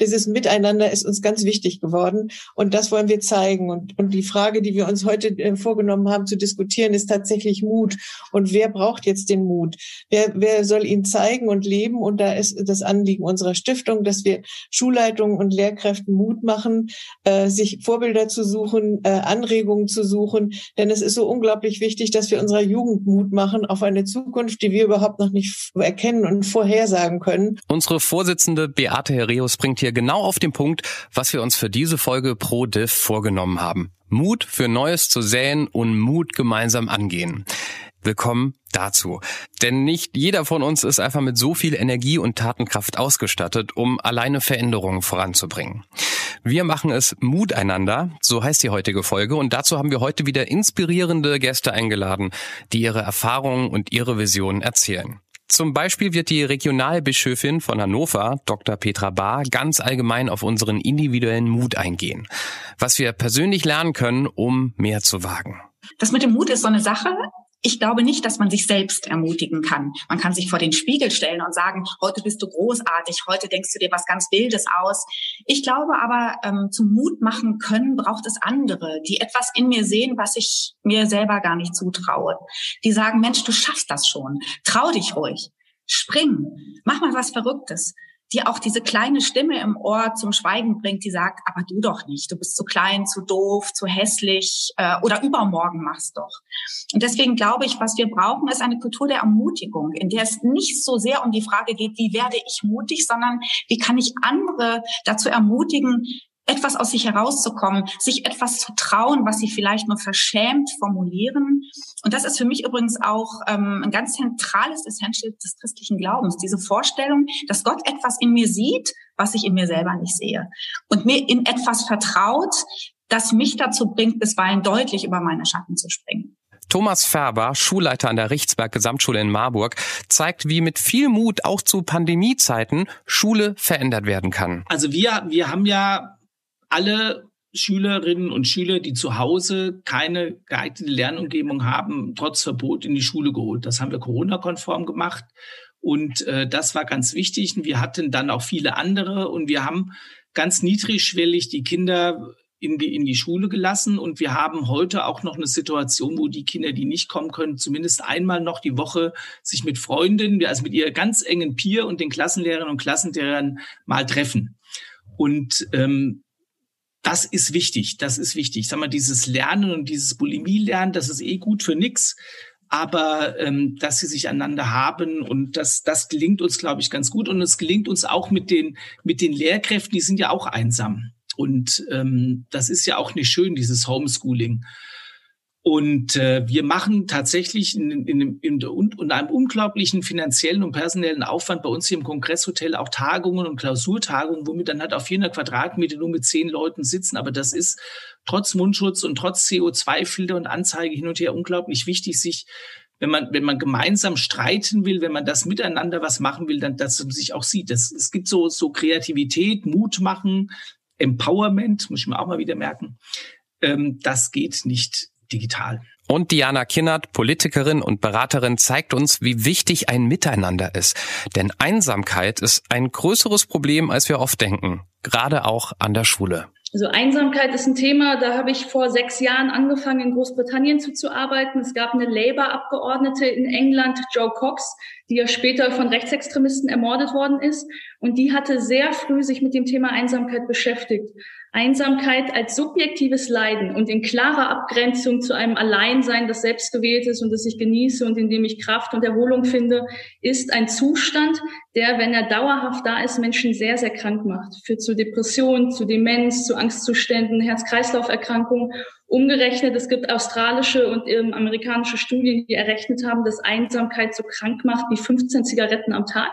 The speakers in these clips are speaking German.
dieses Miteinander ist uns ganz wichtig geworden und das wollen wir zeigen. Und, und die Frage, die wir uns heute äh, vorgenommen haben zu diskutieren, ist tatsächlich Mut. Und wer braucht jetzt den Mut? Wer, wer soll ihn zeigen und leben? Und da ist das Anliegen unserer Stiftung, dass wir Schulleitungen und Lehrkräften Mut machen, äh, sich Vorbilder zu suchen, äh, Anregungen zu suchen. Denn es ist so unglaublich wichtig, dass wir unserer Jugend Mut machen auf eine Zukunft, die wir überhaupt noch nicht erkennen und vorhersagen können. Unsere Vorsitzende Beate Herreus bringt hier genau auf den Punkt, was wir uns für diese Folge Pro Diff vorgenommen haben. Mut für Neues zu säen und Mut gemeinsam angehen. Willkommen dazu. Denn nicht jeder von uns ist einfach mit so viel Energie und Tatenkraft ausgestattet, um alleine Veränderungen voranzubringen. Wir machen es Mut einander, so heißt die heutige Folge, und dazu haben wir heute wieder inspirierende Gäste eingeladen, die ihre Erfahrungen und ihre Visionen erzählen. Zum Beispiel wird die Regionalbischöfin von Hannover, Dr. Petra Bahr, ganz allgemein auf unseren individuellen Mut eingehen. Was wir persönlich lernen können, um mehr zu wagen. Das mit dem Mut ist so eine Sache ich glaube nicht, dass man sich selbst ermutigen kann. Man kann sich vor den Spiegel stellen und sagen, heute bist du großartig, heute denkst du dir was ganz Wildes aus. Ich glaube aber, ähm, zum Mut machen können braucht es andere, die etwas in mir sehen, was ich mir selber gar nicht zutraue. Die sagen, Mensch, du schaffst das schon. Trau dich ruhig. Spring. Mach mal was Verrücktes die auch diese kleine Stimme im Ohr zum Schweigen bringt, die sagt, aber du doch nicht, du bist zu klein, zu doof, zu hässlich äh, oder übermorgen machst doch. Und deswegen glaube ich, was wir brauchen, ist eine Kultur der Ermutigung, in der es nicht so sehr um die Frage geht, wie werde ich mutig, sondern wie kann ich andere dazu ermutigen, etwas aus sich herauszukommen, sich etwas zu trauen, was sie vielleicht nur verschämt formulieren. Und das ist für mich übrigens auch ähm, ein ganz zentrales Essential des christlichen Glaubens, diese Vorstellung, dass Gott etwas in mir sieht, was ich in mir selber nicht sehe und mir in etwas vertraut, das mich dazu bringt, bisweilen deutlich über meine Schatten zu springen. Thomas Färber, Schulleiter an der Richtsberg Gesamtschule in Marburg, zeigt, wie mit viel Mut auch zu Pandemiezeiten Schule verändert werden kann. Also wir, wir haben ja alle Schülerinnen und Schüler, die zu Hause keine geeignete Lernumgebung haben, trotz Verbot in die Schule geholt. Das haben wir Corona-konform gemacht. Und äh, das war ganz wichtig. Und wir hatten dann auch viele andere und wir haben ganz niedrigschwellig die Kinder in die, in die Schule gelassen. Und wir haben heute auch noch eine Situation, wo die Kinder, die nicht kommen können, zumindest einmal noch die Woche sich mit Freundinnen, also mit ihr ganz engen Peer und den Klassenlehrerinnen und Klassenlehrern mal treffen. Und ähm, das ist wichtig, das ist wichtig. Sag mal, dieses Lernen und dieses Bulimie-Lernen, das ist eh gut für nix. Aber ähm, dass sie sich einander haben und das, das gelingt uns, glaube ich, ganz gut. Und es gelingt uns auch mit den, mit den Lehrkräften, die sind ja auch einsam. Und ähm, das ist ja auch nicht schön, dieses Homeschooling. Und äh, wir machen tatsächlich in, in, in, in, einem unglaublichen finanziellen und personellen Aufwand bei uns hier im Kongresshotel auch Tagungen und Klausurtagungen, womit dann halt auf 400 Quadratmeter nur mit zehn Leuten sitzen. Aber das ist trotz Mundschutz und trotz CO2-Filter und Anzeige hin und her unglaublich wichtig, sich wenn man, wenn man gemeinsam streiten will, wenn man das miteinander was machen will, dann, dass man sich auch sieht. Das, es gibt so, so Kreativität, Mut machen, Empowerment, muss ich mir auch mal wieder merken. Ähm, das geht nicht digital. Und Diana Kinnert, Politikerin und Beraterin, zeigt uns, wie wichtig ein Miteinander ist. Denn Einsamkeit ist ein größeres Problem, als wir oft denken, gerade auch an der Schule. Also Einsamkeit ist ein Thema, da habe ich vor sechs Jahren angefangen, in Großbritannien zuzuarbeiten. Es gab eine Labour-Abgeordnete in England, Joe Cox, die ja später von Rechtsextremisten ermordet worden ist. Und die hatte sehr früh sich mit dem Thema Einsamkeit beschäftigt. Einsamkeit als subjektives Leiden und in klarer Abgrenzung zu einem Alleinsein, das selbstgewählt ist und das ich genieße und in dem ich Kraft und Erholung finde, ist ein Zustand, der, wenn er dauerhaft da ist, Menschen sehr, sehr krank macht. Führt zu Depressionen, zu Demenz, zu Angstzuständen, Herz-Kreislauf-Erkrankungen. Umgerechnet, es gibt australische und ähm, amerikanische Studien, die errechnet haben, dass Einsamkeit so krank macht wie 15 Zigaretten am Tag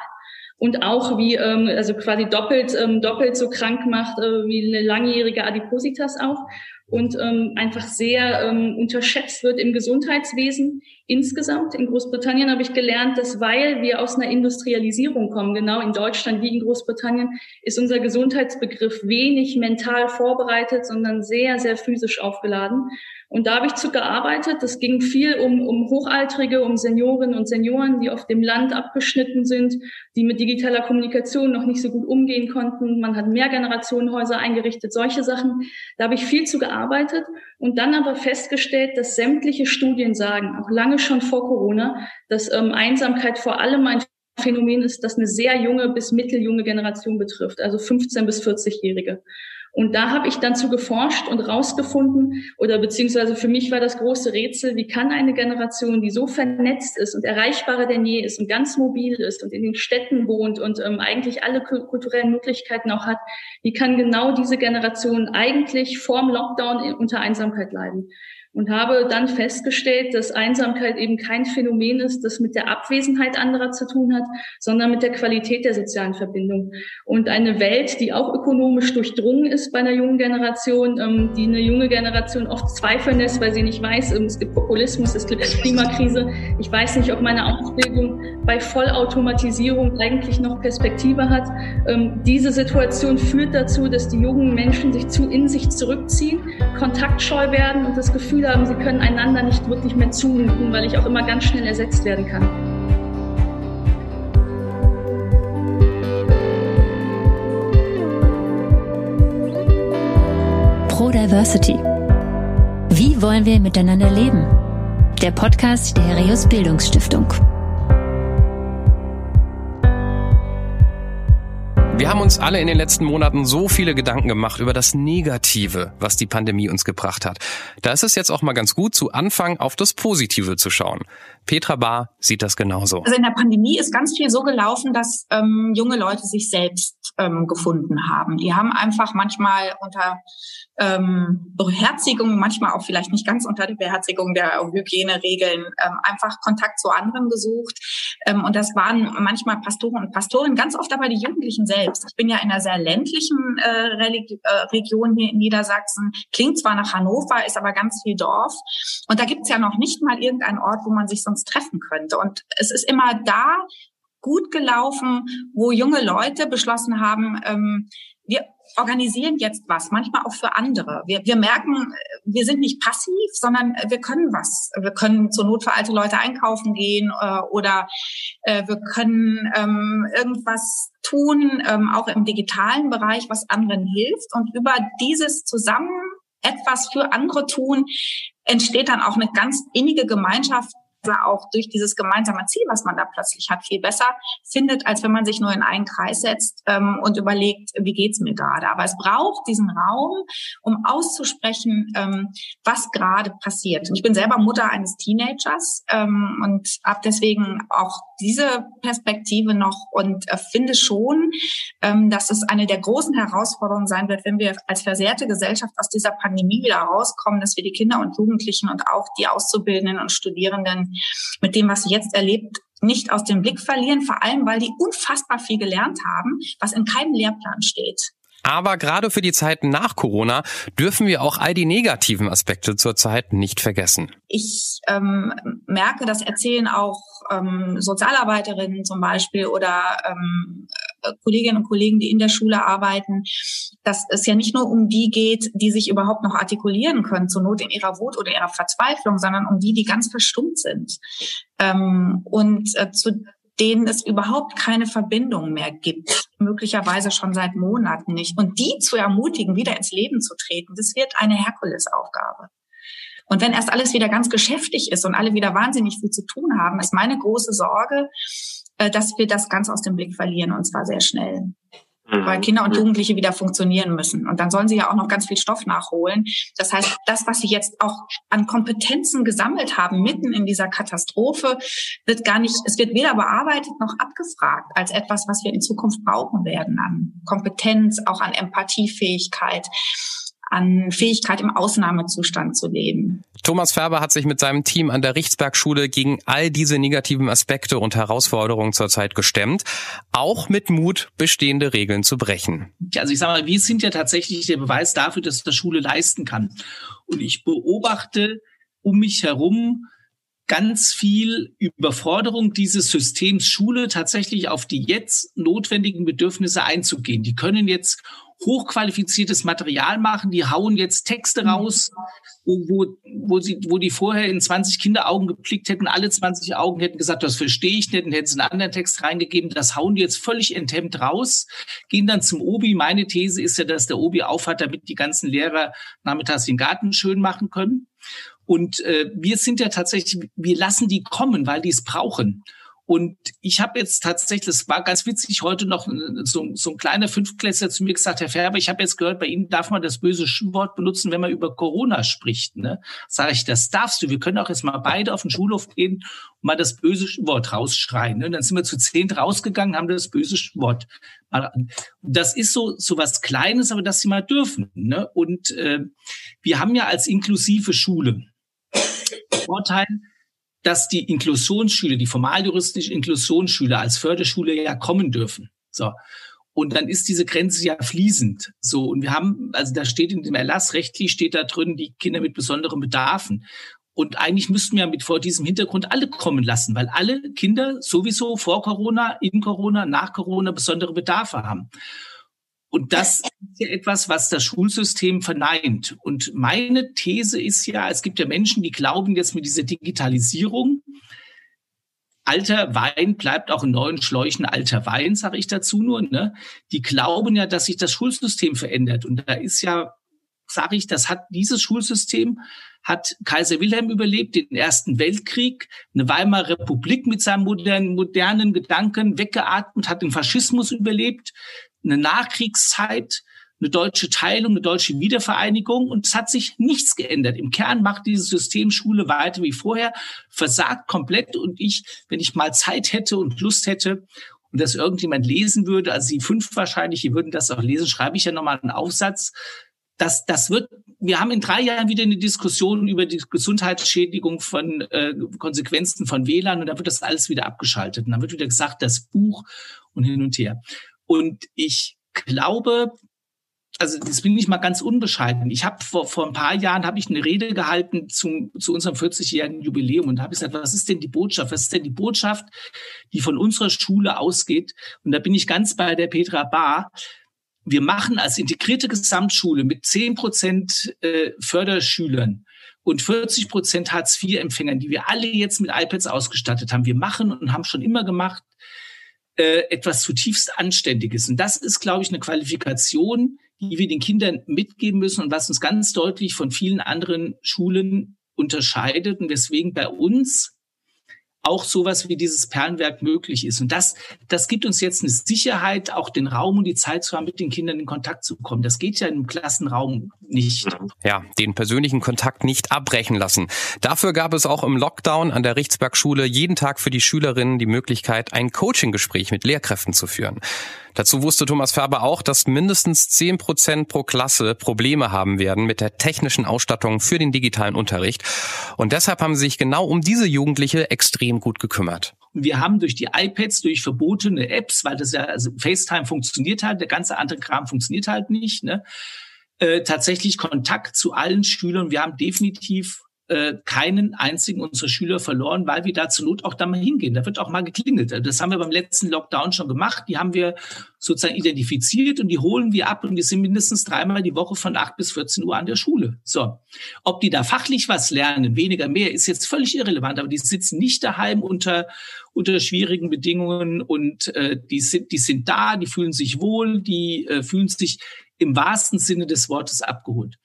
und auch wie ähm, also quasi doppelt ähm, doppelt so krank macht äh, wie eine langjährige Adipositas auch und ähm, einfach sehr ähm, unterschätzt wird im Gesundheitswesen. insgesamt. In Großbritannien habe ich gelernt, dass weil wir aus einer Industrialisierung kommen, genau in Deutschland wie in Großbritannien, ist unser Gesundheitsbegriff wenig mental vorbereitet, sondern sehr, sehr physisch aufgeladen. Und da habe ich zu gearbeitet. Das ging viel um, um Hochaltrige, um Seniorinnen und Senioren, die auf dem Land abgeschnitten sind, die mit digitaler Kommunikation noch nicht so gut umgehen konnten. Man hat Mehrgenerationenhäuser eingerichtet, solche Sachen. Da habe ich viel zu gearbeitet und dann aber festgestellt, dass sämtliche Studien sagen, auch lange schon vor Corona, dass ähm, Einsamkeit vor allem ein Phänomen ist, das eine sehr junge bis mitteljunge Generation betrifft, also 15 bis 40-Jährige. Und da habe ich dann zu geforscht und rausgefunden, oder beziehungsweise für mich war das große Rätsel, wie kann eine Generation, die so vernetzt ist und erreichbarer denn je ist und ganz mobil ist und in den Städten wohnt und ähm, eigentlich alle kulturellen Möglichkeiten auch hat, wie kann genau diese Generation eigentlich vorm Lockdown unter Einsamkeit leiden? und habe dann festgestellt, dass Einsamkeit eben kein Phänomen ist, das mit der Abwesenheit anderer zu tun hat, sondern mit der Qualität der sozialen Verbindung. Und eine Welt, die auch ökonomisch durchdrungen ist bei einer jungen Generation, ähm, die eine junge Generation oft zweifeln lässt, weil sie nicht weiß, ähm, es gibt Populismus, es gibt Klimakrise. Ich weiß nicht, ob meine Ausbildung bei Vollautomatisierung eigentlich noch Perspektive hat. Ähm, diese Situation führt dazu, dass die jungen Menschen sich zu in sich zurückziehen, kontaktscheu werden und das Gefühl haben, sie können einander nicht wirklich mehr zumuten, weil ich auch immer ganz schnell ersetzt werden kann. Pro Diversity. Wie wollen wir miteinander leben? Der Podcast der Herius Bildungsstiftung. Wir haben uns alle in den letzten Monaten so viele Gedanken gemacht über das Negative, was die Pandemie uns gebracht hat. Da ist es jetzt auch mal ganz gut, zu Anfang auf das Positive zu schauen. Petra Bahr sieht das genauso. Also in der Pandemie ist ganz viel so gelaufen, dass ähm, junge Leute sich selbst ähm, gefunden haben. Die haben einfach manchmal unter ähm, Beherzigung, manchmal auch vielleicht nicht ganz unter der Beherzigung der Hygieneregeln, ähm, einfach Kontakt zu anderen gesucht. Ähm, und das waren manchmal Pastoren und Pastorinnen, ganz oft aber die Jugendlichen selbst. Ich bin ja in einer sehr ländlichen äh, äh, Region hier in Niedersachsen. Klingt zwar nach Hannover, ist aber ganz viel Dorf. Und da gibt's ja noch nicht mal irgendeinen Ort, wo man sich sonst treffen könnte. Und es ist immer da gut gelaufen, wo junge Leute beschlossen haben, ähm, wir organisieren jetzt was, manchmal auch für andere. Wir, wir merken, wir sind nicht passiv, sondern wir können was. Wir können zur Not für alte Leute einkaufen gehen äh, oder äh, wir können ähm, irgendwas tun, ähm, auch im digitalen Bereich, was anderen hilft. Und über dieses zusammen etwas für andere tun, entsteht dann auch eine ganz innige Gemeinschaft, auch durch dieses gemeinsame Ziel, was man da plötzlich hat, viel besser findet, als wenn man sich nur in einen Kreis setzt ähm, und überlegt, wie geht's mir gerade. Aber es braucht diesen Raum, um auszusprechen, ähm, was gerade passiert. Und ich bin selber Mutter eines Teenagers ähm, und habe deswegen auch diese Perspektive noch und äh, finde schon, ähm, dass es eine der großen Herausforderungen sein wird, wenn wir als versehrte Gesellschaft aus dieser Pandemie wieder rauskommen, dass wir die Kinder und Jugendlichen und auch die Auszubildenden und Studierenden mit dem, was sie jetzt erlebt, nicht aus dem Blick verlieren, vor allem weil die unfassbar viel gelernt haben, was in keinem Lehrplan steht. Aber gerade für die Zeit nach Corona dürfen wir auch all die negativen Aspekte zurzeit nicht vergessen. Ich ähm, merke, das erzählen auch ähm, Sozialarbeiterinnen zum Beispiel oder ähm, äh, Kolleginnen und Kollegen, die in der Schule arbeiten, dass es ja nicht nur um die geht, die sich überhaupt noch artikulieren können, zur Not in ihrer Wut oder ihrer Verzweiflung, sondern um die, die ganz verstummt sind. Ähm, und äh, zu denen es überhaupt keine Verbindung mehr gibt, möglicherweise schon seit Monaten nicht. Und die zu ermutigen, wieder ins Leben zu treten, das wird eine Herkulesaufgabe. Und wenn erst alles wieder ganz geschäftig ist und alle wieder wahnsinnig viel zu tun haben, ist meine große Sorge, äh, dass wir das ganz aus dem Blick verlieren und zwar sehr schnell. Mhm. Weil Kinder und Jugendliche wieder funktionieren müssen. Und dann sollen sie ja auch noch ganz viel Stoff nachholen. Das heißt, das, was sie jetzt auch an Kompetenzen gesammelt haben, mitten in dieser Katastrophe, wird gar nicht, es wird weder bearbeitet noch abgefragt als etwas, was wir in Zukunft brauchen werden an Kompetenz, auch an Empathiefähigkeit an Fähigkeit im Ausnahmezustand zu leben. Thomas Färber hat sich mit seinem Team an der Richtsbergschule gegen all diese negativen Aspekte und Herausforderungen zurzeit gestemmt, auch mit Mut, bestehende Regeln zu brechen. Also ich sage mal, wir sind ja tatsächlich der Beweis dafür, dass das Schule leisten kann. Und ich beobachte um mich herum ganz viel Überforderung dieses Systems Schule tatsächlich auf die jetzt notwendigen Bedürfnisse einzugehen. Die können jetzt hochqualifiziertes Material machen, die hauen jetzt Texte raus, wo, wo, wo, sie, wo die vorher in 20 Kinderaugen geblickt hätten, alle 20 Augen hätten gesagt, das verstehe ich nicht, und hätten sie einen anderen Text reingegeben, das hauen die jetzt völlig enthemmt raus, gehen dann zum Obi. Meine These ist ja, dass der Obi aufhat, damit die ganzen Lehrer nachmittags den Garten schön machen können. Und äh, wir sind ja tatsächlich, wir lassen die kommen, weil die es brauchen. Und ich habe jetzt tatsächlich, das war ganz witzig, heute noch so, so ein kleiner Fünftklässler zu mir gesagt, Herr Färber, ich habe jetzt gehört, bei Ihnen darf man das böse Wort benutzen, wenn man über Corona spricht. Ne? Sage ich, das darfst du. Wir können auch jetzt mal beide auf den Schulhof gehen und mal das böse Wort rausschreien. Ne? Und dann sind wir zu zehnt rausgegangen, haben das böse Wort. Das ist so so was Kleines, aber dass sie mal dürfen. Ne? Und äh, wir haben ja als inklusive Schule Vorteil, dass die Inklusionsschüler, die formaljuristische Inklusionsschüler als Förderschule ja kommen dürfen. So. Und dann ist diese Grenze ja fließend. So. Und wir haben, also da steht in dem Erlass rechtlich steht da drin, die Kinder mit besonderen Bedarfen. Und eigentlich müssten wir mit vor diesem Hintergrund alle kommen lassen, weil alle Kinder sowieso vor Corona, in Corona, nach Corona besondere Bedarfe haben. Und das ist ja etwas, was das Schulsystem verneint. Und meine These ist ja, es gibt ja Menschen, die glauben jetzt mit dieser Digitalisierung, alter Wein bleibt auch in neuen Schläuchen alter Wein, sage ich dazu nur. Ne? Die glauben ja, dass sich das Schulsystem verändert. Und da ist ja, sage ich, das hat dieses Schulsystem hat Kaiser Wilhelm überlebt, den Ersten Weltkrieg, eine Weimarer Republik mit seinem modernen, modernen Gedanken weggeatmet, hat den Faschismus überlebt, eine Nachkriegszeit, eine deutsche Teilung, eine deutsche Wiedervereinigung und es hat sich nichts geändert. Im Kern macht dieses System Schule weiter wie vorher, versagt komplett und ich, wenn ich mal Zeit hätte und Lust hätte und das irgendjemand lesen würde, also Sie fünf wahrscheinlich, die würden das auch lesen, schreibe ich ja nochmal einen Aufsatz. Das, das wird, wir haben in drei Jahren wieder eine Diskussion über die Gesundheitsschädigung von äh, Konsequenzen von WLAN und da wird das alles wieder abgeschaltet. Und dann wird wieder gesagt, das Buch und hin und her. Und ich glaube, also das bin ich mal ganz unbescheiden. Ich habe vor, vor ein paar Jahren habe ich eine Rede gehalten zum, zu unserem 40-jährigen Jubiläum und habe gesagt, was ist denn die Botschaft? Was ist denn die Botschaft, die von unserer Schule ausgeht? Und da bin ich ganz bei der Petra Bar. Wir machen als integrierte Gesamtschule mit 10 Prozent äh, Förderschülern und 40 Prozent Hartz-IV-Empfängern, die wir alle jetzt mit iPads ausgestattet haben. Wir machen und haben schon immer gemacht äh, etwas zutiefst Anständiges. Und das ist, glaube ich, eine Qualifikation, die wir den Kindern mitgeben müssen und was uns ganz deutlich von vielen anderen Schulen unterscheidet und weswegen bei uns auch sowas wie dieses Perlenwerk möglich ist. Und das, das gibt uns jetzt eine Sicherheit, auch den Raum und die Zeit zu haben, mit den Kindern in Kontakt zu kommen. Das geht ja im Klassenraum nicht. Ja, den persönlichen Kontakt nicht abbrechen lassen. Dafür gab es auch im Lockdown an der Richtsberg-Schule jeden Tag für die Schülerinnen die Möglichkeit, ein Coaching-Gespräch mit Lehrkräften zu führen. Dazu wusste Thomas Färber auch, dass mindestens zehn Prozent pro Klasse Probleme haben werden mit der technischen Ausstattung für den digitalen Unterricht. Und deshalb haben sie sich genau um diese Jugendliche extrem gut gekümmert. Wir haben durch die iPads, durch verbotene Apps, weil das ja, also FaceTime funktioniert halt, der ganze andere Kram funktioniert halt nicht, ne? Äh, tatsächlich Kontakt zu allen Schülern. Wir haben definitiv äh, keinen einzigen unserer Schüler verloren, weil wir da zur Not auch da mal hingehen. Da wird auch mal geklingelt. Das haben wir beim letzten Lockdown schon gemacht. Die haben wir sozusagen identifiziert und die holen wir ab und wir sind mindestens dreimal die Woche von 8 bis 14 Uhr an der Schule. So. Ob die da fachlich was lernen, weniger, mehr, ist jetzt völlig irrelevant, aber die sitzen nicht daheim unter, unter schwierigen Bedingungen und äh, die, sind, die sind da, die fühlen sich wohl, die äh, fühlen sich im wahrsten Sinne des Wortes abgeholt.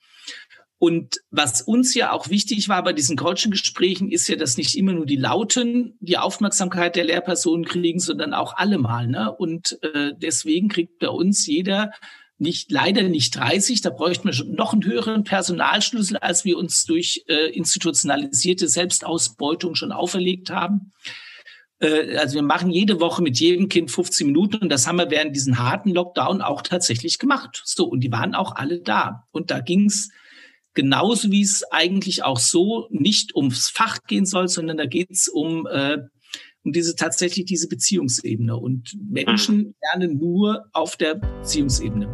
Und was uns ja auch wichtig war bei diesen Coaching-Gesprächen, ist ja, dass nicht immer nur die Lauten die Aufmerksamkeit der Lehrpersonen kriegen, sondern auch alle mal. Ne? Und äh, deswegen kriegt bei uns jeder nicht leider nicht 30, da bräuchten wir schon noch einen höheren Personalschlüssel, als wir uns durch äh, institutionalisierte Selbstausbeutung schon auferlegt haben. Äh, also wir machen jede Woche mit jedem Kind 15 Minuten und das haben wir während diesen harten Lockdown auch tatsächlich gemacht. So, und die waren auch alle da. Und da ging's genauso wie es eigentlich auch so nicht ums Fach gehen soll, sondern da geht es um, äh, um diese tatsächlich diese Beziehungsebene. Und Menschen lernen nur auf der Beziehungsebene.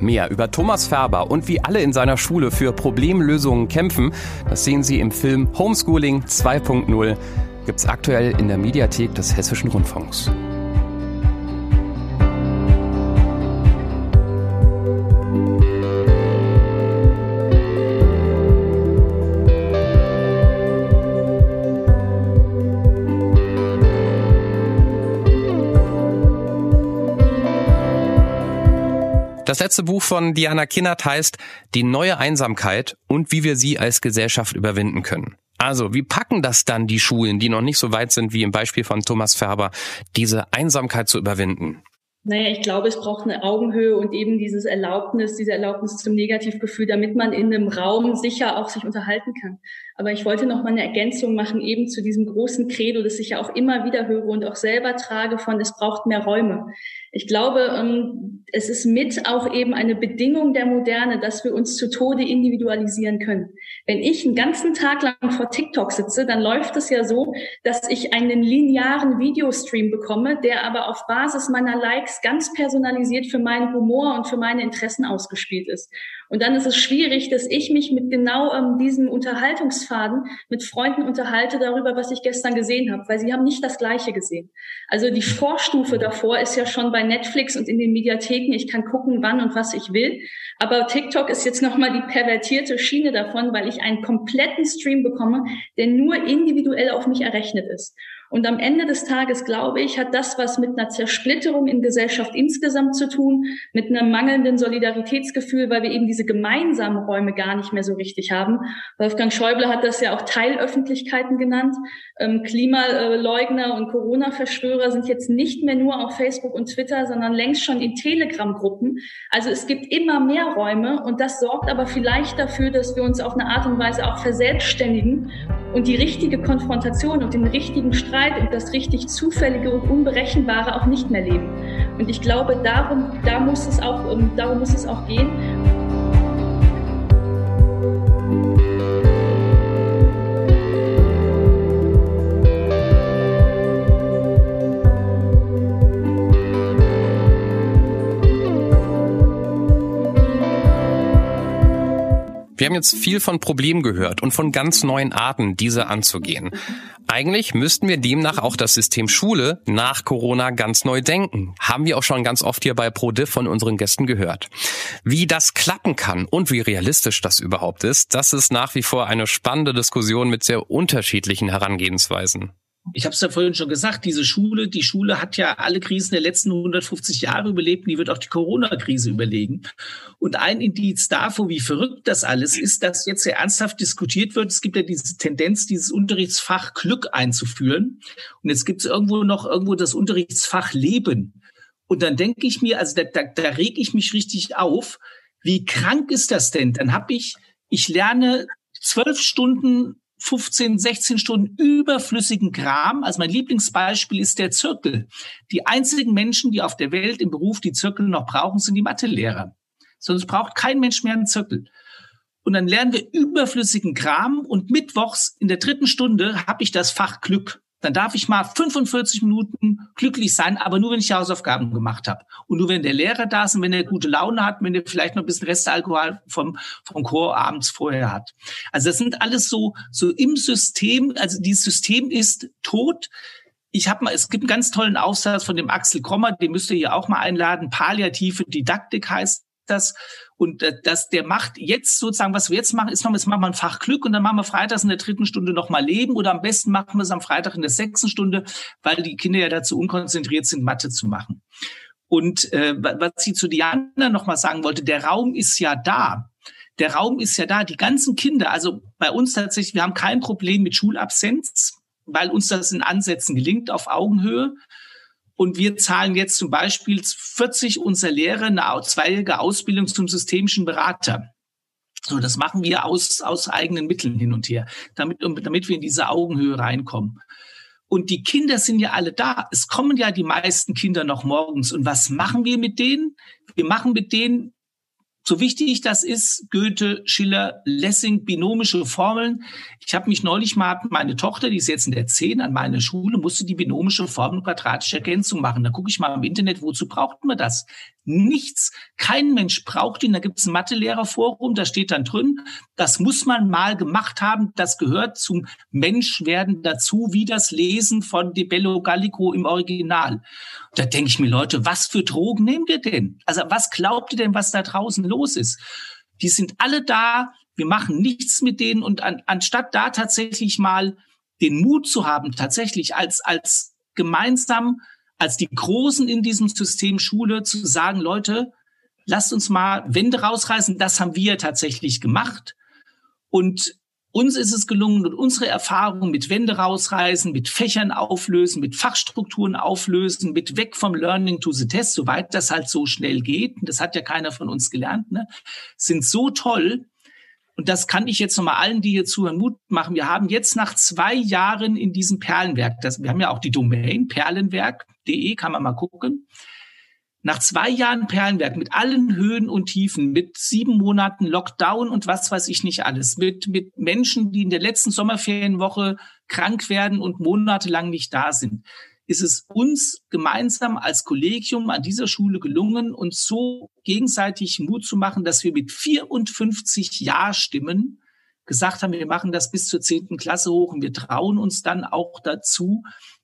Mehr über Thomas Färber und wie alle in seiner Schule für Problemlösungen kämpfen, das sehen Sie im Film Homeschooling 2.0. Gibt's aktuell in der Mediathek des Hessischen Rundfunks. Das letzte Buch von Diana Kinnert heißt Die neue Einsamkeit und wie wir sie als Gesellschaft überwinden können. Also, wie packen das dann die Schulen, die noch nicht so weit sind wie im Beispiel von Thomas Färber, diese Einsamkeit zu überwinden? Naja, ich glaube, es braucht eine Augenhöhe und eben dieses Erlaubnis, diese Erlaubnis zum Negativgefühl, damit man in einem Raum sicher auch sich unterhalten kann. Aber ich wollte noch mal eine Ergänzung machen eben zu diesem großen Credo, das ich ja auch immer wieder höre und auch selber trage von, es braucht mehr Räume. Ich glaube, ähm, es ist mit auch eben eine Bedingung der Moderne, dass wir uns zu Tode individualisieren können. Wenn ich einen ganzen Tag lang vor TikTok sitze, dann läuft es ja so, dass ich einen linearen Videostream bekomme, der aber auf Basis meiner Likes ganz personalisiert für meinen Humor und für meine Interessen ausgespielt ist. Und dann ist es schwierig, dass ich mich mit genau ähm, diesem Unterhaltungsfaden mit Freunden unterhalte darüber, was ich gestern gesehen habe, weil sie haben nicht das Gleiche gesehen. Also die Vorstufe davor ist ja schon bei Netflix und in den Mediatheken. Ich kann gucken, wann und was ich will. Aber TikTok ist jetzt nochmal die pervertierte Schiene davon, weil ich einen kompletten Stream bekomme, der nur individuell auf mich errechnet ist. Und am Ende des Tages, glaube ich, hat das was mit einer Zersplitterung in Gesellschaft insgesamt zu tun, mit einem mangelnden Solidaritätsgefühl, weil wir eben diese gemeinsamen Räume gar nicht mehr so richtig haben. Wolfgang Schäuble hat das ja auch Teilöffentlichkeiten genannt. Ähm, Klimaleugner und Corona-Verschwörer sind jetzt nicht mehr nur auf Facebook und Twitter, sondern längst schon in Telegram-Gruppen. Also es gibt immer mehr Räume und das sorgt aber vielleicht dafür, dass wir uns auf eine Art und Weise auch verselbstständigen und die richtige Konfrontation und den richtigen Streit und das richtig Zufällige und Unberechenbare auch nicht mehr leben. Und ich glaube, darum, da muss es auch, darum muss es auch gehen. Wir haben jetzt viel von Problemen gehört und von ganz neuen Arten, diese anzugehen. Eigentlich müssten wir demnach auch das System Schule nach Corona ganz neu denken. Haben wir auch schon ganz oft hier bei ProDiff von unseren Gästen gehört. Wie das klappen kann und wie realistisch das überhaupt ist, das ist nach wie vor eine spannende Diskussion mit sehr unterschiedlichen Herangehensweisen. Ich habe es ja vorhin schon gesagt, diese Schule, die Schule hat ja alle Krisen der letzten 150 Jahre überlebt und die wird auch die Corona-Krise überlegen. Und ein Indiz davor, wie verrückt das alles ist, dass jetzt sehr ernsthaft diskutiert wird. Es gibt ja diese Tendenz, dieses Unterrichtsfach Glück einzuführen. Und jetzt gibt es irgendwo noch irgendwo das Unterrichtsfach Leben. Und dann denke ich mir, also da, da, da reg ich mich richtig auf. Wie krank ist das denn? Dann habe ich, ich lerne zwölf Stunden 15, 16 Stunden überflüssigen Kram. Also mein Lieblingsbeispiel ist der Zirkel. Die einzigen Menschen, die auf der Welt im Beruf die Zirkel noch brauchen, sind die Mathelehrer. Sonst braucht kein Mensch mehr einen Zirkel. Und dann lernen wir überflüssigen Kram und mittwochs in der dritten Stunde habe ich das Fach Glück dann darf ich mal 45 Minuten glücklich sein, aber nur, wenn ich Hausaufgaben gemacht habe. Und nur, wenn der Lehrer da ist und wenn er gute Laune hat, wenn er vielleicht noch ein bisschen Restalkohol vom, vom Chor abends vorher hat. Also das sind alles so, so im System, also dieses System ist tot. Ich habe mal, es gibt einen ganz tollen Aufsatz von dem Axel Krommer, den müsst ihr hier auch mal einladen. Palliative Didaktik heißt das. Und äh, das, der macht jetzt sozusagen, was wir jetzt machen, ist, jetzt machen wir ein Fach Glück und dann machen wir freitags in der dritten Stunde nochmal Leben oder am besten machen wir es am Freitag in der sechsten Stunde, weil die Kinder ja dazu unkonzentriert sind, Mathe zu machen. Und äh, was ich zu Diana nochmal sagen wollte, der Raum ist ja da. Der Raum ist ja da. Die ganzen Kinder, also bei uns tatsächlich, wir haben kein Problem mit Schulabsenz, weil uns das in Ansätzen gelingt auf Augenhöhe. Und wir zahlen jetzt zum Beispiel 40 unserer Lehrer eine zweijährige Ausbildung zum systemischen Berater. So, das machen wir aus, aus eigenen Mitteln hin und her, damit, damit wir in diese Augenhöhe reinkommen. Und die Kinder sind ja alle da. Es kommen ja die meisten Kinder noch morgens. Und was machen wir mit denen? Wir machen mit denen so wichtig das ist, Goethe, Schiller, Lessing, binomische Formeln. Ich habe mich neulich mal, meine Tochter, die ist jetzt in der 10 an meiner Schule, musste die binomische Formel quadratische Ergänzung machen. Da gucke ich mal im Internet, wozu braucht man das? Nichts. Kein Mensch braucht ihn. Da gibt es ein Mathelehrerforum, da steht dann drin, das muss man mal gemacht haben. Das gehört zum Menschwerden dazu, wie das Lesen von De Bello Gallico im Original. Da denke ich mir, Leute, was für Drogen nehmt ihr denn? Also was glaubt ihr denn, was da draußen los ist? Die sind alle da. Wir machen nichts mit denen. Und an, anstatt da tatsächlich mal den Mut zu haben, tatsächlich als, als gemeinsam als die Großen in diesem System Schule zu sagen, Leute, lasst uns mal Wände rausreißen. Das haben wir tatsächlich gemacht. Und uns ist es gelungen und unsere Erfahrungen mit Wände rausreißen, mit Fächern auflösen, mit Fachstrukturen auflösen, mit weg vom Learning to the Test, soweit das halt so schnell geht, das hat ja keiner von uns gelernt, ne, sind so toll, und das kann ich jetzt nochmal allen, die hier zuhören, Mut machen. Wir haben jetzt nach zwei Jahren in diesem Perlenwerk, das, wir haben ja auch die Domain perlenwerk.de, kann man mal gucken. Nach zwei Jahren Perlenwerk mit allen Höhen und Tiefen, mit sieben Monaten Lockdown und was weiß ich nicht alles, mit, mit Menschen, die in der letzten Sommerferienwoche krank werden und monatelang nicht da sind, ist es uns gemeinsam als Kollegium an dieser Schule gelungen, uns so gegenseitig Mut zu machen, dass wir mit 54 Ja-Stimmen gesagt haben, wir machen das bis zur zehnten Klasse hoch und wir trauen uns dann auch dazu,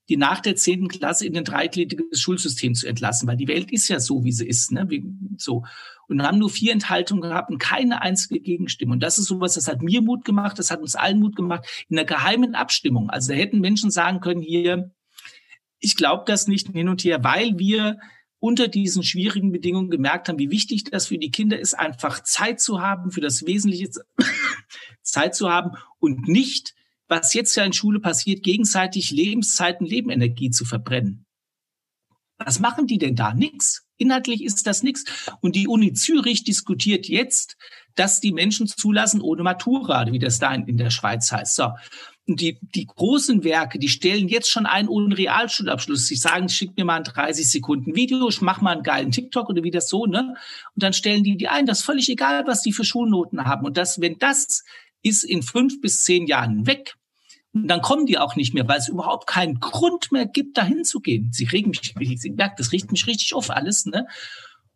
die nach der zehnten Klasse in ein dreigliedriges Schulsystem zu entlassen, weil die Welt ist ja so, wie sie ist, ne? Wie, so. Und haben nur vier Enthaltungen gehabt und keine einzige Gegenstimme. Und das ist sowas, das hat mir Mut gemacht, das hat uns allen Mut gemacht, in einer geheimen Abstimmung. Also da hätten Menschen sagen können, hier, ich glaube das nicht hin und her, weil wir unter diesen schwierigen Bedingungen gemerkt haben, wie wichtig das für die Kinder ist, einfach Zeit zu haben, für das Wesentliche Zeit zu haben und nicht, was jetzt ja in Schule passiert, gegenseitig Lebenszeiten, Lebenenergie zu verbrennen. Was machen die denn da? Nix. Inhaltlich ist das nichts. Und die Uni Zürich diskutiert jetzt, dass die Menschen zulassen ohne Matura, wie das da in, der Schweiz heißt. So die, die großen Werke, die stellen jetzt schon ein ohne Realschulabschluss. Sie sagen, schick mir mal ein 30 Sekunden Video, ich mach mal einen geilen TikTok oder wie das so, ne? Und dann stellen die die ein. Das ist völlig egal, was die für Schulnoten haben. Und das, wenn das ist in fünf bis zehn Jahren weg, dann kommen die auch nicht mehr, weil es überhaupt keinen Grund mehr gibt, dahin zu gehen. Sie regen mich, ich merke, das riecht mich richtig auf alles, ne?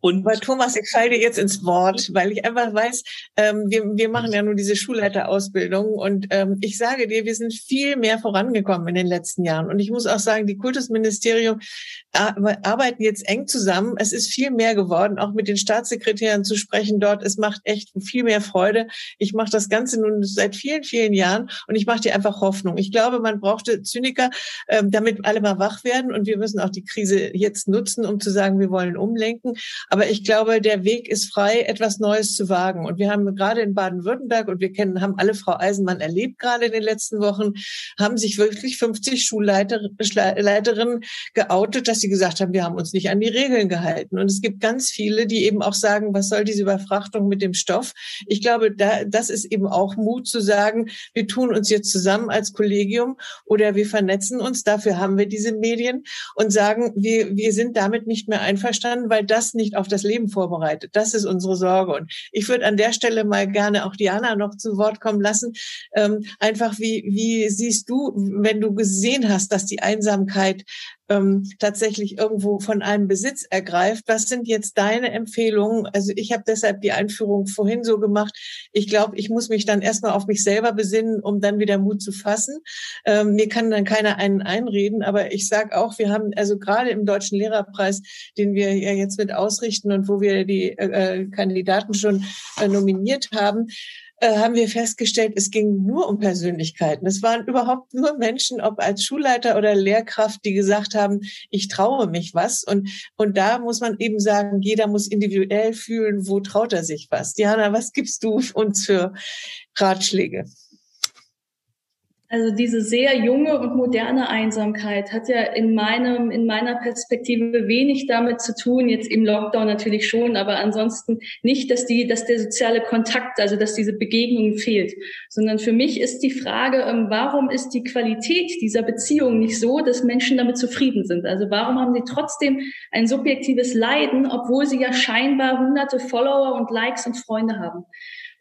Und Aber Thomas, ich dir jetzt ins Wort, weil ich einfach weiß, ähm, wir, wir machen ja nur diese Schulleiterausbildung und ähm, ich sage dir, wir sind viel mehr vorangekommen in den letzten Jahren. Und ich muss auch sagen, die Kultusministerium arbeiten jetzt eng zusammen. Es ist viel mehr geworden, auch mit den Staatssekretären zu sprechen dort. Es macht echt viel mehr Freude. Ich mache das Ganze nun seit vielen, vielen Jahren und ich mache dir einfach Hoffnung. Ich glaube, man brauchte Zyniker, ähm, damit alle mal wach werden und wir müssen auch die Krise jetzt nutzen, um zu sagen, wir wollen umlenken. Aber ich glaube, der Weg ist frei, etwas Neues zu wagen. Und wir haben gerade in Baden-Württemberg und wir kennen, haben alle Frau Eisenmann erlebt gerade in den letzten Wochen, haben sich wirklich 50 Schulleiterinnen geoutet, dass sie gesagt haben, wir haben uns nicht an die Regeln gehalten. Und es gibt ganz viele, die eben auch sagen, was soll diese Überfrachtung mit dem Stoff? Ich glaube, da, das ist eben auch Mut zu sagen, wir tun uns jetzt zusammen als Kollegium oder wir vernetzen uns, dafür haben wir diese Medien und sagen, wir, wir sind damit nicht mehr einverstanden, weil das nicht auf das Leben vorbereitet. Das ist unsere Sorge. Und ich würde an der Stelle mal gerne auch Diana noch zu Wort kommen lassen. Ähm, einfach, wie, wie siehst du, wenn du gesehen hast, dass die Einsamkeit ähm, tatsächlich irgendwo von einem Besitz ergreift. Was sind jetzt deine Empfehlungen? Also ich habe deshalb die Einführung vorhin so gemacht. Ich glaube, ich muss mich dann erstmal auf mich selber besinnen, um dann wieder Mut zu fassen. Ähm, mir kann dann keiner einen einreden, aber ich sage auch, wir haben also gerade im Deutschen Lehrerpreis, den wir ja jetzt mit ausrichten und wo wir die äh, äh Kandidaten schon äh, nominiert haben, äh, haben wir festgestellt, es ging nur um Persönlichkeiten. Es waren überhaupt nur Menschen, ob als Schulleiter oder Lehrkraft, die gesagt haben, ich traue mich was. Und, und da muss man eben sagen, jeder muss individuell fühlen, wo traut er sich was. Diana, was gibst du uns für Ratschläge? Also diese sehr junge und moderne Einsamkeit hat ja in meinem, in meiner Perspektive wenig damit zu tun, jetzt im Lockdown natürlich schon, aber ansonsten nicht, dass die, dass der soziale Kontakt, also dass diese Begegnung fehlt, sondern für mich ist die Frage, ähm, warum ist die Qualität dieser Beziehung nicht so, dass Menschen damit zufrieden sind? Also warum haben sie trotzdem ein subjektives Leiden, obwohl sie ja scheinbar hunderte Follower und Likes und Freunde haben?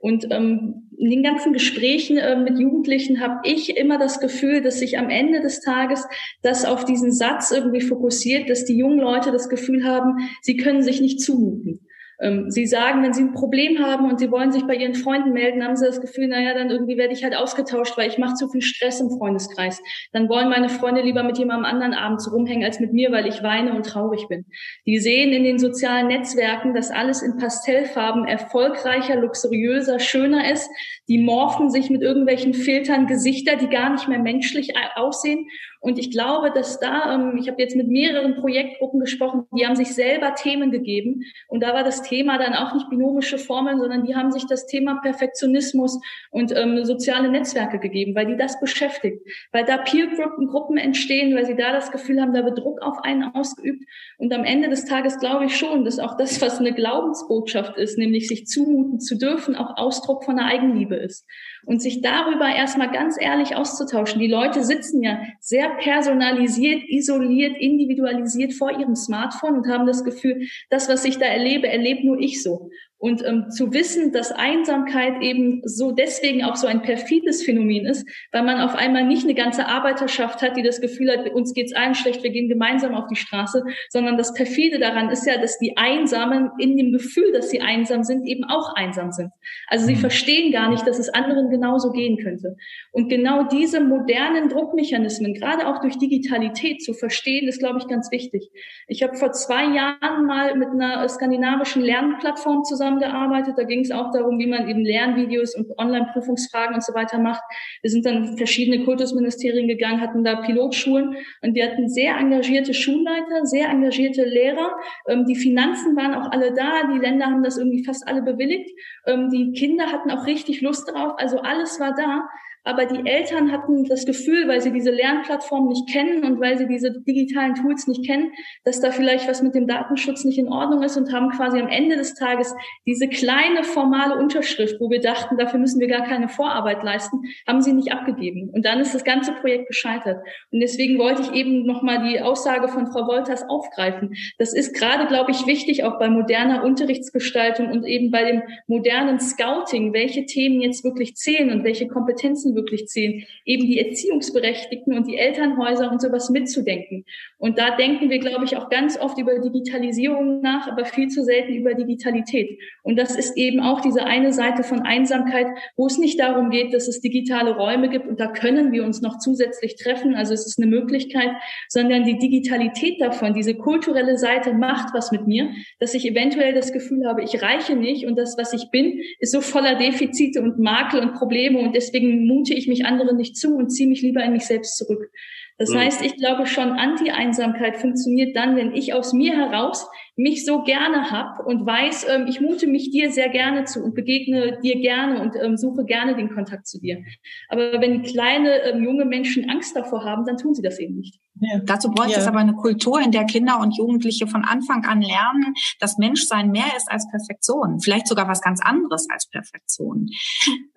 Und ähm, in den ganzen Gesprächen äh, mit Jugendlichen habe ich immer das Gefühl, dass sich am Ende des Tages das auf diesen Satz irgendwie fokussiert, dass die jungen Leute das Gefühl haben, sie können sich nicht zumuten. Ähm, sie sagen, wenn sie ein Problem haben und sie wollen sich bei ihren Freunden melden, haben sie das Gefühl, naja, dann irgendwie werde ich halt ausgetauscht, weil ich mache zu viel Stress im Freundeskreis. Dann wollen meine Freunde lieber mit jemandem anderen abends rumhängen als mit mir, weil ich weine und traurig bin. Die sehen in den sozialen Netzwerken, dass alles in Pastellfarben erfolgreicher, luxuriöser, schöner ist. Die morphen sich mit irgendwelchen Filtern Gesichter, die gar nicht mehr menschlich aussehen und ich glaube, dass da, ähm, ich habe jetzt mit mehreren Projektgruppen gesprochen, die haben sich selber Themen gegeben. Und da war das Thema dann auch nicht binomische Formeln, sondern die haben sich das Thema Perfektionismus und ähm, soziale Netzwerke gegeben, weil die das beschäftigt. Weil da Peer-Gruppen entstehen, weil sie da das Gefühl haben, da wird Druck auf einen ausgeübt. Und am Ende des Tages glaube ich schon, dass auch das, was eine Glaubensbotschaft ist, nämlich sich zumuten zu dürfen, auch Ausdruck von der Eigenliebe ist und sich darüber erstmal ganz ehrlich auszutauschen. Die Leute sitzen ja sehr personalisiert, isoliert, individualisiert vor ihrem Smartphone und haben das Gefühl, das, was ich da erlebe, erlebt nur ich so. Und ähm, zu wissen, dass Einsamkeit eben so deswegen auch so ein perfides Phänomen ist, weil man auf einmal nicht eine ganze Arbeiterschaft hat, die das Gefühl hat, uns geht's allen schlecht, wir gehen gemeinsam auf die Straße, sondern das perfide daran ist ja, dass die Einsamen in dem Gefühl, dass sie einsam sind, eben auch einsam sind. Also sie mhm. verstehen gar nicht, dass es anderen genauso gehen könnte. Und genau diese modernen Druckmechanismen, gerade auch durch Digitalität zu verstehen, ist, glaube ich, ganz wichtig. Ich habe vor zwei Jahren mal mit einer skandinavischen Lernplattform zusammen zusammengearbeitet. Da ging es auch darum, wie man eben Lernvideos und Online-Prüfungsfragen und so weiter macht. Wir sind dann verschiedene Kultusministerien gegangen, hatten da Pilotschulen und wir hatten sehr engagierte Schulleiter, sehr engagierte Lehrer. Ähm, die Finanzen waren auch alle da. Die Länder haben das irgendwie fast alle bewilligt. Ähm, die Kinder hatten auch richtig Lust drauf. Also alles war da. Aber die Eltern hatten das Gefühl, weil sie diese Lernplattform nicht kennen und weil sie diese digitalen Tools nicht kennen, dass da vielleicht was mit dem Datenschutz nicht in Ordnung ist und haben quasi am Ende des Tages diese kleine formale Unterschrift, wo wir dachten, dafür müssen wir gar keine Vorarbeit leisten, haben sie nicht abgegeben. Und dann ist das ganze Projekt gescheitert. Und deswegen wollte ich eben nochmal die Aussage von Frau Wolters aufgreifen. Das ist gerade, glaube ich, wichtig, auch bei moderner Unterrichtsgestaltung und eben bei dem modernen Scouting, welche Themen jetzt wirklich zählen und welche Kompetenzen Nutzen wirklich zählen, eben die Erziehungsberechtigten und die Elternhäuser und sowas mitzudenken. Und da denken wir, glaube ich, auch ganz oft über Digitalisierung nach, aber viel zu selten über Digitalität. Und das ist eben auch diese eine Seite von Einsamkeit, wo es nicht darum geht, dass es digitale Räume gibt und da können wir uns noch zusätzlich treffen. Also es ist eine Möglichkeit, sondern die Digitalität davon, diese kulturelle Seite macht was mit mir, dass ich eventuell das Gefühl habe, ich reiche nicht und das, was ich bin, ist so voller Defizite und Makel und Probleme und deswegen mute ich mich anderen nicht zu und ziehe mich lieber in mich selbst zurück. Das mhm. heißt, ich glaube schon, Anti-Einsamkeit funktioniert dann, wenn ich aus mir heraus mich so gerne habe und weiß, ähm, ich mute mich dir sehr gerne zu und begegne dir gerne und ähm, suche gerne den Kontakt zu dir. Aber wenn kleine ähm, junge Menschen Angst davor haben, dann tun sie das eben nicht. Ja. Dazu bräuchte ja. es aber eine Kultur, in der Kinder und Jugendliche von Anfang an lernen, dass Menschsein mehr ist als Perfektion, vielleicht sogar was ganz anderes als Perfektion.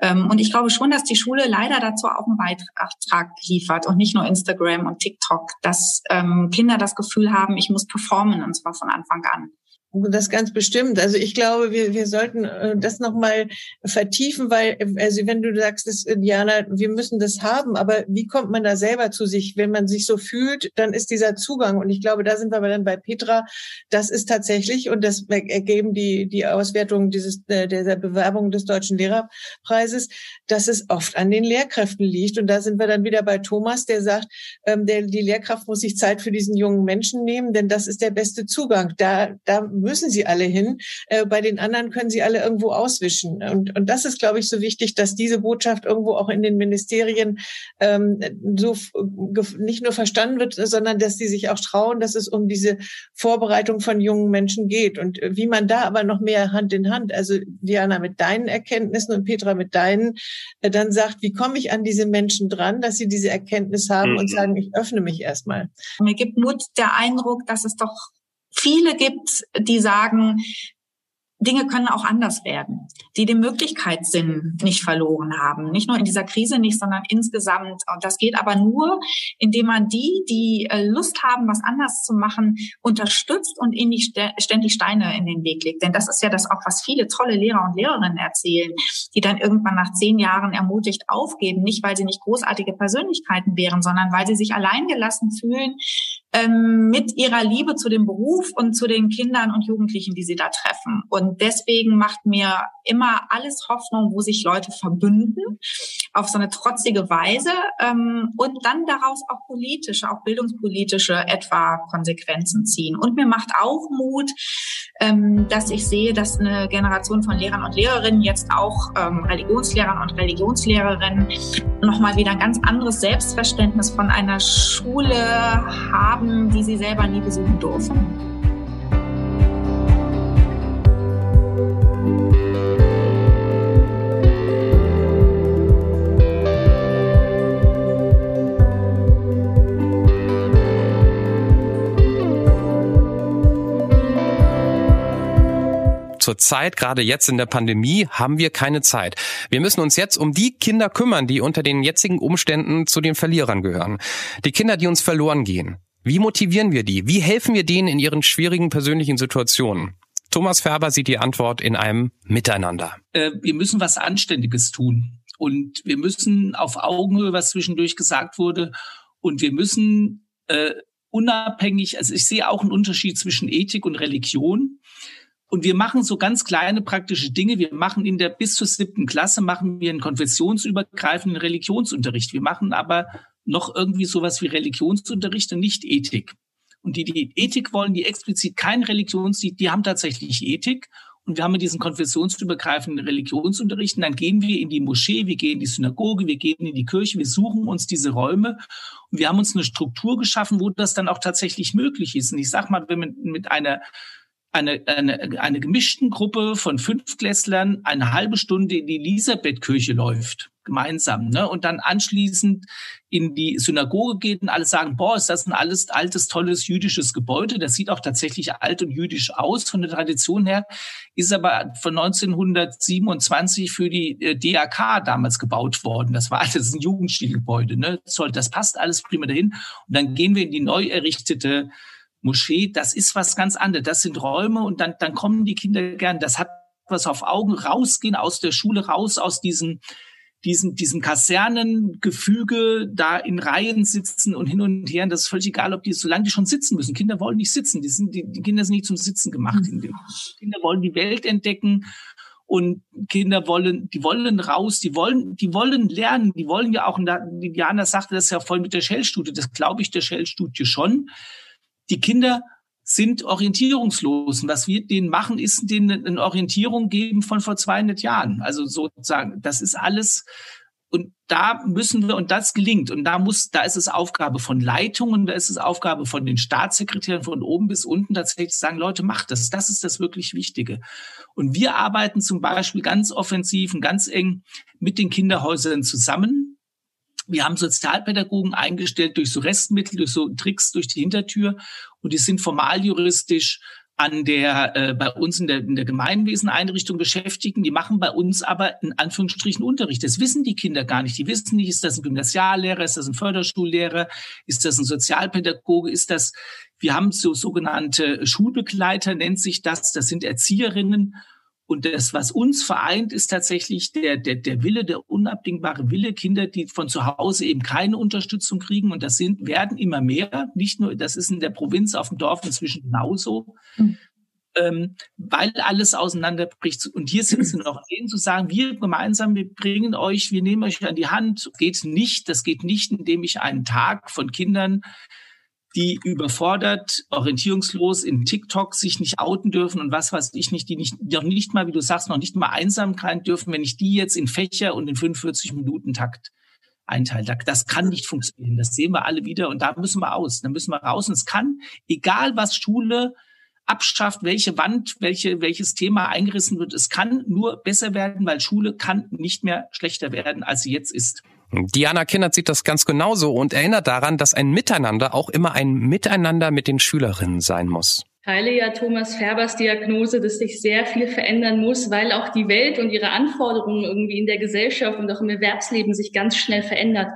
Ähm, und ich glaube schon, dass die Schule leider dazu auch einen Beitrag liefert und nicht nur Instagram und TikTok, dass ähm, Kinder das Gefühl haben, ich muss performen und zwar von Anfang an. Das ganz bestimmt. Also ich glaube, wir, wir sollten äh, das nochmal vertiefen, weil, also wenn du sagst, das, Diana, wir müssen das haben, aber wie kommt man da selber zu sich? Wenn man sich so fühlt, dann ist dieser Zugang. Und ich glaube, da sind wir aber dann bei Petra. Das ist tatsächlich, und das ergeben die, die Auswertungen dieses, äh, der Bewerbung des Deutschen Lehrerpreises, dass es oft an den Lehrkräften liegt. Und da sind wir dann wieder bei Thomas, der sagt, ähm, der, die Lehrkraft muss sich Zeit für diesen jungen Menschen nehmen, denn das ist der beste Zugang. Da, da müssen sie alle hin. Äh, bei den anderen können sie alle irgendwo auswischen. Und, und das ist, glaube ich, so wichtig, dass diese Botschaft irgendwo auch in den Ministerien ähm, so nicht nur verstanden wird, sondern dass sie sich auch trauen, dass es um diese Vorbereitung von jungen Menschen geht. Und wie man da aber noch mehr Hand in Hand, also Diana mit deinen Erkenntnissen und Petra mit deinen, äh, dann sagt, wie komme ich an diese Menschen dran, dass sie diese Erkenntnis haben mhm. und sagen, ich öffne mich erstmal. Mir gibt Mut der Eindruck, dass es doch viele gibt, die sagen, Dinge können auch anders werden, die den Möglichkeitssinn nicht verloren haben. Nicht nur in dieser Krise nicht, sondern insgesamt. Und das geht aber nur, indem man die, die äh, Lust haben, was anders zu machen, unterstützt und ihnen nicht ständig Steine in den Weg legt. Denn das ist ja das auch, was viele tolle Lehrer und Lehrerinnen erzählen, die dann irgendwann nach zehn Jahren ermutigt aufgeben. Nicht, weil sie nicht großartige Persönlichkeiten wären, sondern weil sie sich alleingelassen fühlen, ähm, mit ihrer Liebe zu dem Beruf und zu den Kindern und Jugendlichen, die sie da treffen. Und deswegen macht mir immer alles Hoffnung, wo sich Leute verbünden auf so eine trotzige Weise ähm, und dann daraus auch politische, auch bildungspolitische etwa Konsequenzen ziehen. Und mir macht auch Mut, ähm, dass ich sehe, dass eine Generation von Lehrern und Lehrerinnen, jetzt auch ähm, Religionslehrern und Religionslehrerinnen, nochmal wieder ein ganz anderes Selbstverständnis von einer Schule haben, die sie selber nie besuchen durften. Zurzeit, gerade jetzt in der Pandemie, haben wir keine Zeit. Wir müssen uns jetzt um die Kinder kümmern, die unter den jetzigen Umständen zu den Verlierern gehören. Die Kinder, die uns verloren gehen. Wie motivieren wir die? Wie helfen wir denen in ihren schwierigen persönlichen Situationen? Thomas Färber sieht die Antwort in einem Miteinander. Äh, wir müssen was Anständiges tun. Und wir müssen auf Augenhöhe, was zwischendurch gesagt wurde, und wir müssen äh, unabhängig, also ich sehe auch einen Unterschied zwischen Ethik und Religion. Und wir machen so ganz kleine praktische Dinge. Wir machen in der bis zur siebten Klasse machen wir einen konfessionsübergreifenden Religionsunterricht. Wir machen aber noch irgendwie sowas wie Religionsunterricht und nicht Ethik. Und die, die Ethik wollen, die explizit kein Religions, die, die haben tatsächlich Ethik. Und wir haben diesen konfessionsübergreifenden Religionsunterricht. Und dann gehen wir in die Moschee, wir gehen in die Synagoge, wir gehen in die Kirche, wir suchen uns diese Räume. Und wir haben uns eine Struktur geschaffen, wo das dann auch tatsächlich möglich ist. Und ich sag mal, wenn man mit einer eine, eine, eine gemischten Gruppe von Fünfklässlern eine halbe Stunde in die Elisabethkirche läuft, gemeinsam, ne? und dann anschließend in die Synagoge geht und alle sagen, boah, ist das ein alles altes, tolles jüdisches Gebäude. Das sieht auch tatsächlich alt und jüdisch aus von der Tradition her, ist aber von 1927 für die äh, DAK damals gebaut worden. Das war alles ein Jugendstilgebäude. Ne? Das passt alles prima dahin. Und dann gehen wir in die neu errichtete Moschee, das ist was ganz anderes. Das sind Räume und dann, dann kommen die Kinder gern. Das hat was auf Augen rausgehen aus der Schule raus, aus diesem, diesen, diesem Kasernengefüge da in Reihen sitzen und hin und her. Und das ist völlig egal, ob die, solange die schon sitzen müssen. Kinder wollen nicht sitzen. Die, sind, die, die Kinder sind nicht zum Sitzen gemacht. Mhm. Kinder wollen die Welt entdecken und Kinder wollen, die wollen raus, die wollen, die wollen lernen, die wollen ja auch, und Diana sagte das ja voll mit der Shell-Studie, das glaube ich der Shell-Studie schon die Kinder sind orientierungslos. Und was wir denen machen, ist denen eine Orientierung geben von vor 200 Jahren. Also sozusagen, das ist alles. Und da müssen wir, und das gelingt, und da muss, da ist es Aufgabe von Leitungen, da ist es Aufgabe von den Staatssekretären von oben bis unten tatsächlich zu sagen, Leute, macht das. Das ist das wirklich Wichtige. Und wir arbeiten zum Beispiel ganz offensiv und ganz eng mit den Kinderhäusern zusammen wir haben Sozialpädagogen eingestellt durch so Restmittel, durch so Tricks durch die Hintertür und die sind formaljuristisch an der äh, bei uns in der, in der Gemeinweseneinrichtung beschäftigen. Die machen bei uns aber in Anführungsstrichen Unterricht. Das wissen die Kinder gar nicht. Die wissen nicht, ist das ein Gymnasiallehrer, ist das ein Förderschullehrer, ist das ein Sozialpädagoge, ist das, wir haben so sogenannte Schulbegleiter, nennt sich das, das sind Erzieherinnen und das, was uns vereint, ist tatsächlich der, der, der Wille, der unabdingbare Wille, Kinder, die von zu Hause eben keine Unterstützung kriegen. Und das sind, werden immer mehr. Nicht nur, das ist in der Provinz, auf dem Dorf inzwischen genauso. Mhm. Ähm, weil alles auseinanderbricht. Und hier sind sie noch denen zu sagen, wir gemeinsam, wir bringen euch, wir nehmen euch an die Hand. Geht nicht, das geht nicht, indem ich einen Tag von Kindern die überfordert, orientierungslos in TikTok sich nicht outen dürfen und was weiß ich nicht, die nicht, noch nicht mal, wie du sagst, noch nicht mal Einsamkeit dürfen, wenn ich die jetzt in Fächer und in 45 Minuten Takt einteile. Das kann nicht funktionieren. Das sehen wir alle wieder und da müssen wir aus. Da müssen wir raus. Und es kann, egal was Schule abschafft, welche Wand, welche, welches Thema eingerissen wird, es kann nur besser werden, weil Schule kann nicht mehr schlechter werden, als sie jetzt ist. Diana Kindert sieht das ganz genauso und erinnert daran, dass ein Miteinander auch immer ein Miteinander mit den Schülerinnen sein muss. teile ja Thomas Färbers Diagnose, dass sich sehr viel verändern muss, weil auch die Welt und ihre Anforderungen irgendwie in der Gesellschaft und auch im Erwerbsleben sich ganz schnell verändert.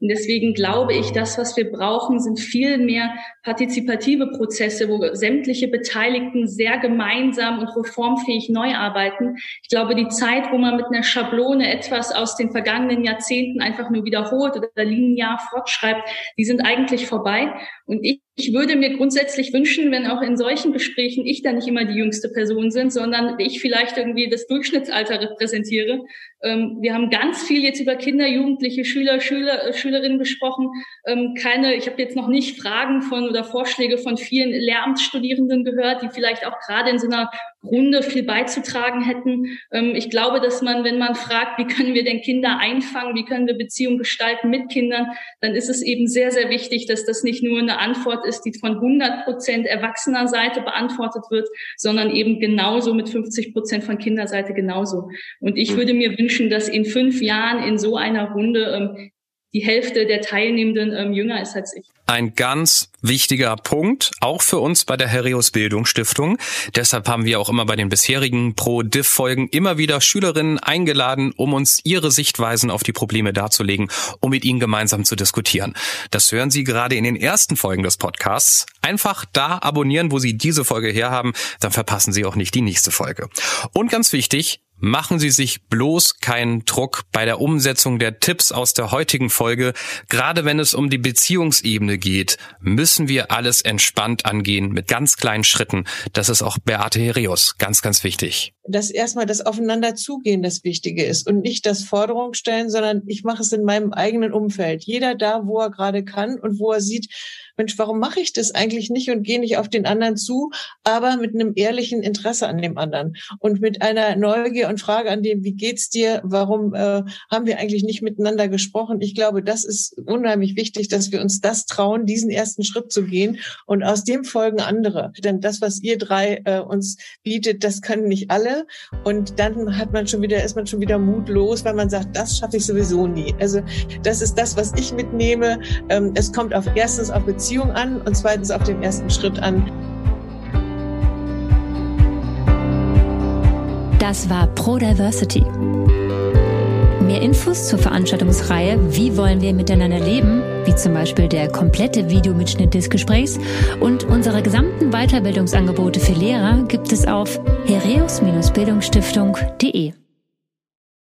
Und deswegen glaube ich, das, was wir brauchen, sind viel mehr partizipative Prozesse, wo sämtliche Beteiligten sehr gemeinsam und reformfähig neu arbeiten. Ich glaube, die Zeit, wo man mit einer Schablone etwas aus den vergangenen Jahrzehnten einfach nur wiederholt oder linear fortschreibt, die sind eigentlich vorbei. Und ich ich würde mir grundsätzlich wünschen, wenn auch in solchen Gesprächen ich da nicht immer die jüngste Person sind, sondern ich vielleicht irgendwie das Durchschnittsalter repräsentiere. Ähm, wir haben ganz viel jetzt über Kinder, Jugendliche, Schüler, Schüler, äh, Schülerinnen gesprochen. Ähm, keine, ich habe jetzt noch nicht Fragen von oder Vorschläge von vielen Lehramtsstudierenden gehört, die vielleicht auch gerade in so einer Runde viel beizutragen hätten. Ähm, ich glaube, dass man, wenn man fragt, wie können wir denn Kinder einfangen, wie können wir Beziehungen gestalten mit Kindern, dann ist es eben sehr, sehr wichtig, dass das nicht nur eine Antwort ist, die von 100 Prozent erwachsener Seite beantwortet wird, sondern eben genauso mit 50 Prozent von Kinderseite genauso. Und ich würde mir wünschen, dass in fünf Jahren in so einer Runde ähm, die Hälfte der Teilnehmenden ähm, jünger ist als ich. Ein ganz wichtiger Punkt, auch für uns bei der Herios Bildungsstiftung. Deshalb haben wir auch immer bei den bisherigen Pro-Diff-Folgen immer wieder Schülerinnen eingeladen, um uns ihre Sichtweisen auf die Probleme darzulegen, um mit ihnen gemeinsam zu diskutieren. Das hören Sie gerade in den ersten Folgen des Podcasts. Einfach da abonnieren, wo Sie diese Folge herhaben, dann verpassen Sie auch nicht die nächste Folge. Und ganz wichtig, Machen Sie sich bloß keinen Druck bei der Umsetzung der Tipps aus der heutigen Folge. Gerade wenn es um die Beziehungsebene geht, müssen wir alles entspannt angehen mit ganz kleinen Schritten. Das ist auch Beate Herius ganz, ganz wichtig. Dass erstmal das Aufeinander zugehen das Wichtige ist und nicht das Forderung stellen, sondern ich mache es in meinem eigenen Umfeld. Jeder da, wo er gerade kann und wo er sieht, Mensch, warum mache ich das eigentlich nicht und gehe nicht auf den anderen zu, aber mit einem ehrlichen Interesse an dem anderen und mit einer Neugier und Frage an dem, wie geht's dir, warum äh, haben wir eigentlich nicht miteinander gesprochen? Ich glaube, das ist unheimlich wichtig, dass wir uns das trauen, diesen ersten Schritt zu gehen und aus dem folgen andere. Denn das, was ihr drei äh, uns bietet, das können nicht alle und dann hat man schon wieder, ist man schon wieder mutlos, weil man sagt, das schaffe ich sowieso nie. Also das ist das, was ich mitnehme. Ähm, es kommt auf erstens auf Beziehungen Beziehung an und zweitens auf den ersten Schritt an. Das war Pro Diversity. Mehr Infos zur Veranstaltungsreihe Wie wollen wir miteinander leben, wie zum Beispiel der komplette Videomitschnitt des Gesprächs und unsere gesamten Weiterbildungsangebote für Lehrer gibt es auf hereus-bildungsstiftung.de.